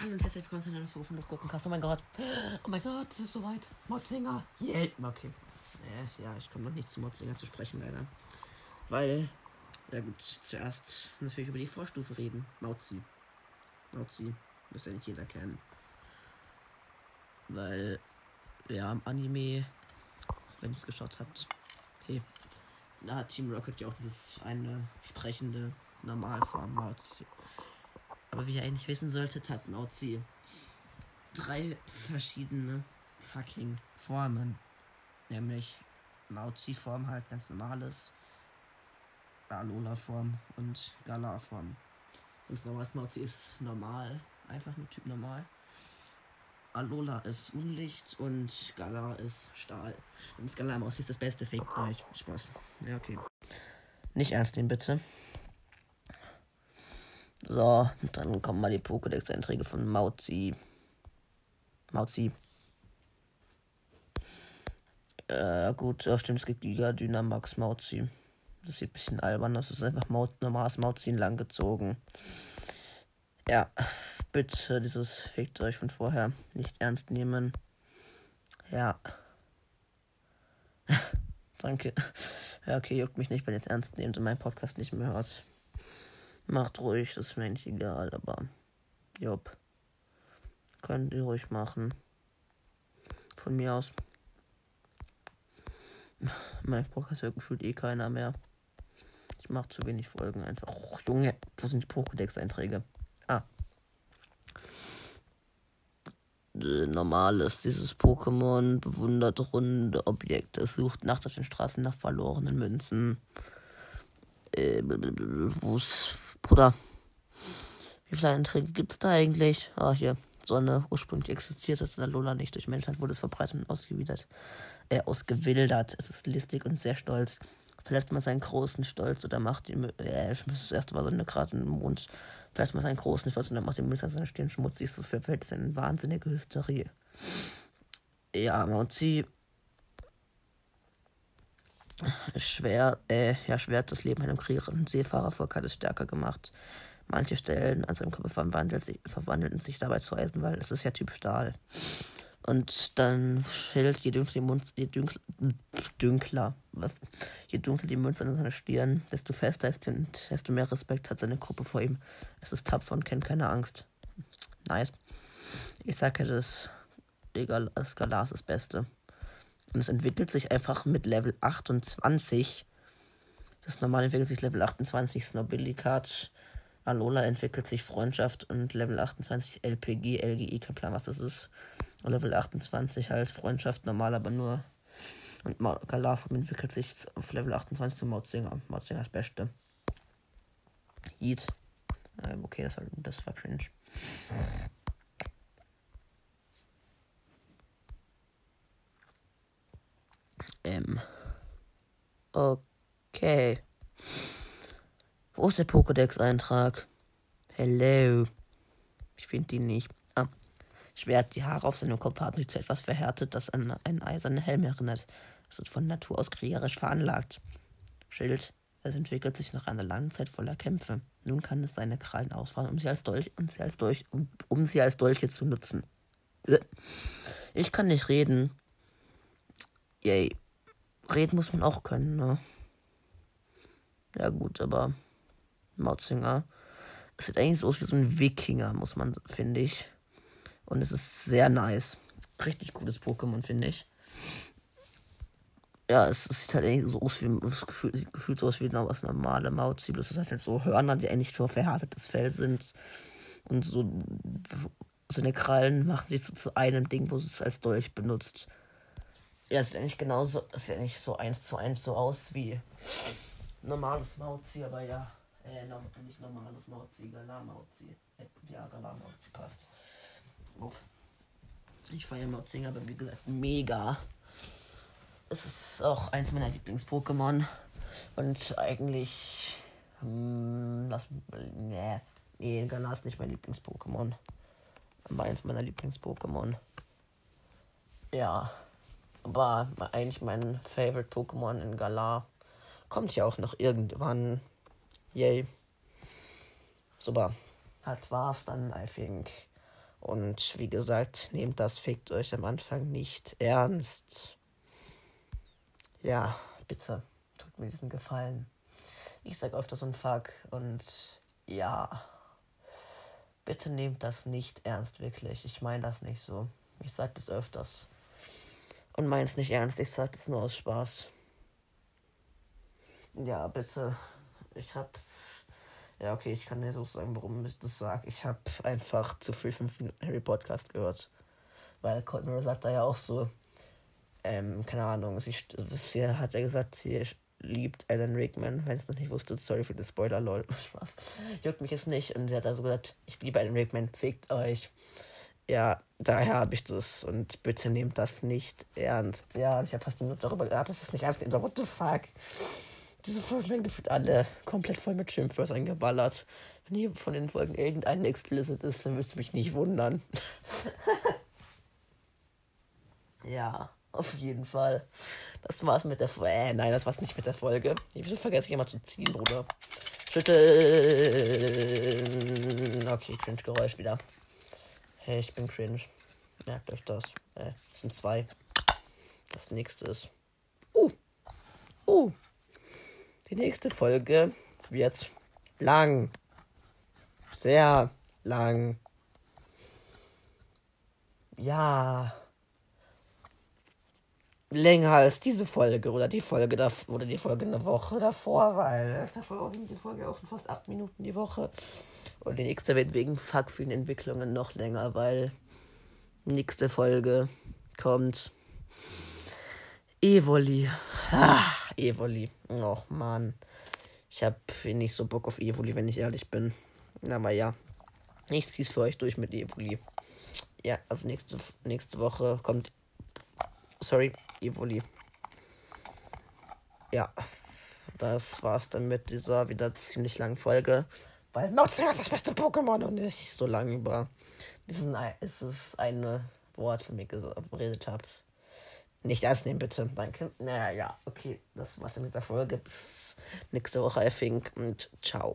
Hallo und herzlich willkommen zu einer neuen Folge von das Gurkencast. Oh mein Gott. Oh mein Gott, es ist soweit. Motzinger. Yeah. Okay. Ja, ich komme noch nicht zu Motzinger zu sprechen, leider. Weil, ja gut, zuerst wir über die Vorstufe reden. Mauzi. Mauzi. Müsste ja nicht jeder kennen. Weil, ja, im Anime, wenn ihr es geschaut habt, okay, hat Team Rocket ja auch dieses eine sprechende Normalform Mauzi. Aber wie ihr eigentlich wissen solltet, hat Mauzi drei verschiedene fucking Formen. Nämlich Mauzi-Form halt ganz normales, Alola-Form und Galar-Form. Ganz normales Mauzi ist normal, einfach nur Typ normal. Alola ist Unlicht und Galar ist Stahl. Und das Galar Mauzi ist das beste Fake. Nein, Spaß. Ja, okay. Nicht ernst nehmen, bitte. So, dann kommen mal die Pokédex-Einträge von Mauzi. Mauzi. Äh, gut, ja, stimmt, es gibt Giga Dynamax Mauzi. Das sieht ein bisschen albern aus. Das ist einfach Maut, normales Mauziehen langgezogen. Ja, bitte dieses Fickt euch von vorher nicht ernst nehmen. Ja. Danke. Ja, okay, juckt mich nicht, wenn ihr es ernst nehmt und meinen Podcast nicht mehr hört. Macht ruhig, das ist mir nicht egal, aber. Jopp. Könnt ihr ruhig machen. Von mir aus. Mein Podcast hört gefühlt eh keiner mehr. Ich mache zu wenig Folgen einfach. Oh, Junge, wo sind die Pokédex-Einträge? Äh, Normales, dieses Pokémon bewundert runde Objekte. Sucht nachts auf den Straßen nach verlorenen Münzen. Äh, wo's, Bruder? Wie viele Einträge gibt's da eigentlich? Ah, hier. Sonne ursprünglich existiert es in der Lola nicht. Durch Menschheit wurde es verbreitet und ausgewidert. Äh, ausgewildert. Es ist listig und sehr stolz. Verletzt man seinen großen Stolz oder macht ihm. Äh, das erste Mal so eine gerade im Mond. Verletzt man seinen großen Stolz oder macht den Münz an seiner Stirn schmutzig. So verfällt es in wahnsinnige Hysterie. Ja, Mauzi. Schwer, äh, ja, schwer hat das Leben einem kriegerischen Seefahrer vor Kalt stärker gemacht. Manche Stellen an seinem Körper verwandelten sich dabei zu Eisen, weil es ist ja Typ Stahl. Und dann fällt je dunkler die Mund, je dünkler, dünkler, was, je dunkler die Münze an seiner Stirn, desto fester ist er und desto mehr Respekt hat seine Gruppe vor ihm. Es ist tapfer und kennt keine Angst. Nice. Ich sage das Skalar ist das Beste. Und es entwickelt sich einfach mit Level 28. Das normal entwickelt sich Level 28 Snobilikat. Alola entwickelt sich Freundschaft und Level 28 LPG, LGI, kein Plan, was das ist. Level 28 halt Freundschaft, normal, aber nur. Und Galafum entwickelt sich auf Level 28 zum Mauzinger. Mauzinger ist Beste. Yeet. Ähm, okay, das war, das war cringe. Ähm. Okay. Wo ist der Pokédex-Eintrag? Hello. Ich finde ihn nicht. Schwert, die Haare auf seinem Kopf haben sich zu etwas verhärtet, das an einen eisernen Helm erinnert. Es ist von Natur aus kriegerisch veranlagt. Schild. Es entwickelt sich nach einer langen Zeit voller Kämpfe. Nun kann es seine Krallen ausfahren, um sie als Dolch, um sie als Dolch, um, um sie als Dolche zu nutzen. Ich kann nicht reden. Yay. Reden muss man auch können, ne? Ja gut, aber Mautzinger. Es sieht eigentlich so aus wie so ein Wikinger, muss man, finde ich. Und es ist sehr nice. Richtig cooles Pokémon, finde ich. Ja, es, es, sieht halt eigentlich so aus wie, das Gefühl, sieht gefühlt so aus wie das normale Mauzi, bloß es hat halt so Hörner, die eigentlich für verhärtetes Fell sind. Und so seine Krallen machen sich so zu einem Ding, wo es als Dolch benutzt. Ja, es sieht eigentlich genauso, es sieht ja nicht so eins zu eins so aus wie normales Mauzi, aber ja. Äh, nicht normales Mauzi, Galar-Mauzi. Ja, Galar-Mauzi passt. Ich feiere Mauzinger, aber wie gesagt, mega. Es ist auch eins meiner Lieblings-Pokémon. Und eigentlich. Hm, lass. Nee. Nee, Galar ist nicht mein Lieblings-Pokémon. Aber eins meiner Lieblings-Pokémon. Ja. Aber eigentlich mein Favorite Pokémon in Galar kommt ja auch noch irgendwann. Yay. Super. Das war's dann, I think. Und wie gesagt, nehmt das Fickt euch am Anfang nicht ernst. Ja, bitte, tut mir diesen Gefallen. Ich sag öfters ein Fuck und ja, bitte nehmt das nicht ernst, wirklich. Ich meine das nicht so. Ich sag das öfters. Und meins nicht ernst, ich sag das nur aus Spaß. Ja, bitte. Ich hab. Ja, okay, ich kann dir so sagen, warum ich das sage. Ich habe einfach zu viel 5 Minuten Harry Podcast gehört. Weil Colt Mirror sagt da ja auch so, ähm, keine Ahnung, sie, sie hat ja gesagt, sie liebt Alan Rickman. Wenn es noch nicht wusste, sorry für den Spoiler, lol. Spaß. Juckt mich jetzt nicht. Und sie hat also gesagt, ich liebe Alan Rickman, fickt euch. Ja, daher habe ich das. Und bitte nehmt das nicht ernst. Ja, ich habe fast eine Minute darüber gehabt, dass es nicht ernst nimmt. What the fuck? Diese Folgen werden gefühlt alle komplett voll mit Schimpfwörtern eingeballert. Wenn hier von den Folgen irgendein explicit ist, dann würde es mich nicht wundern. ja. Auf jeden Fall. Das war's mit der Folge. Äh, nein, das war's nicht mit der Folge. Ich vergesse ich immer zu ziehen, Bruder. Schütteln. Okay, Cringe-Geräusch wieder. Hey, ich bin cringe. Merkt euch das. Äh, das sind zwei. Das nächste ist. Uh. Uh. Die nächste Folge wird lang. Sehr lang. Ja länger als diese Folge oder die Folge da oder die Folge eine Woche davor, weil davor ging die Folge auch schon fast acht Minuten die Woche. Und die nächste wird wegen fuck vielen Entwicklungen noch länger, weil nächste Folge kommt Evoli. Ah, Evoli. Och man. Ich hab nicht so Bock auf Evoli, wenn ich ehrlich bin. Aber ja. Ich zieh's für euch durch mit Evoli. Ja, also nächste, nächste Woche kommt sorry, Evoli. Ja, das war's dann mit dieser wieder ziemlich langen Folge. Weil Mauzinger ist das beste Pokémon und ich so lange über diesen ist es eine Wort für mich geredet habe. Nicht ernst nehmen, bitte. Danke. Naja, ja, okay. Das war's mit der Folge. Bis nächste Woche, I think. Und ciao.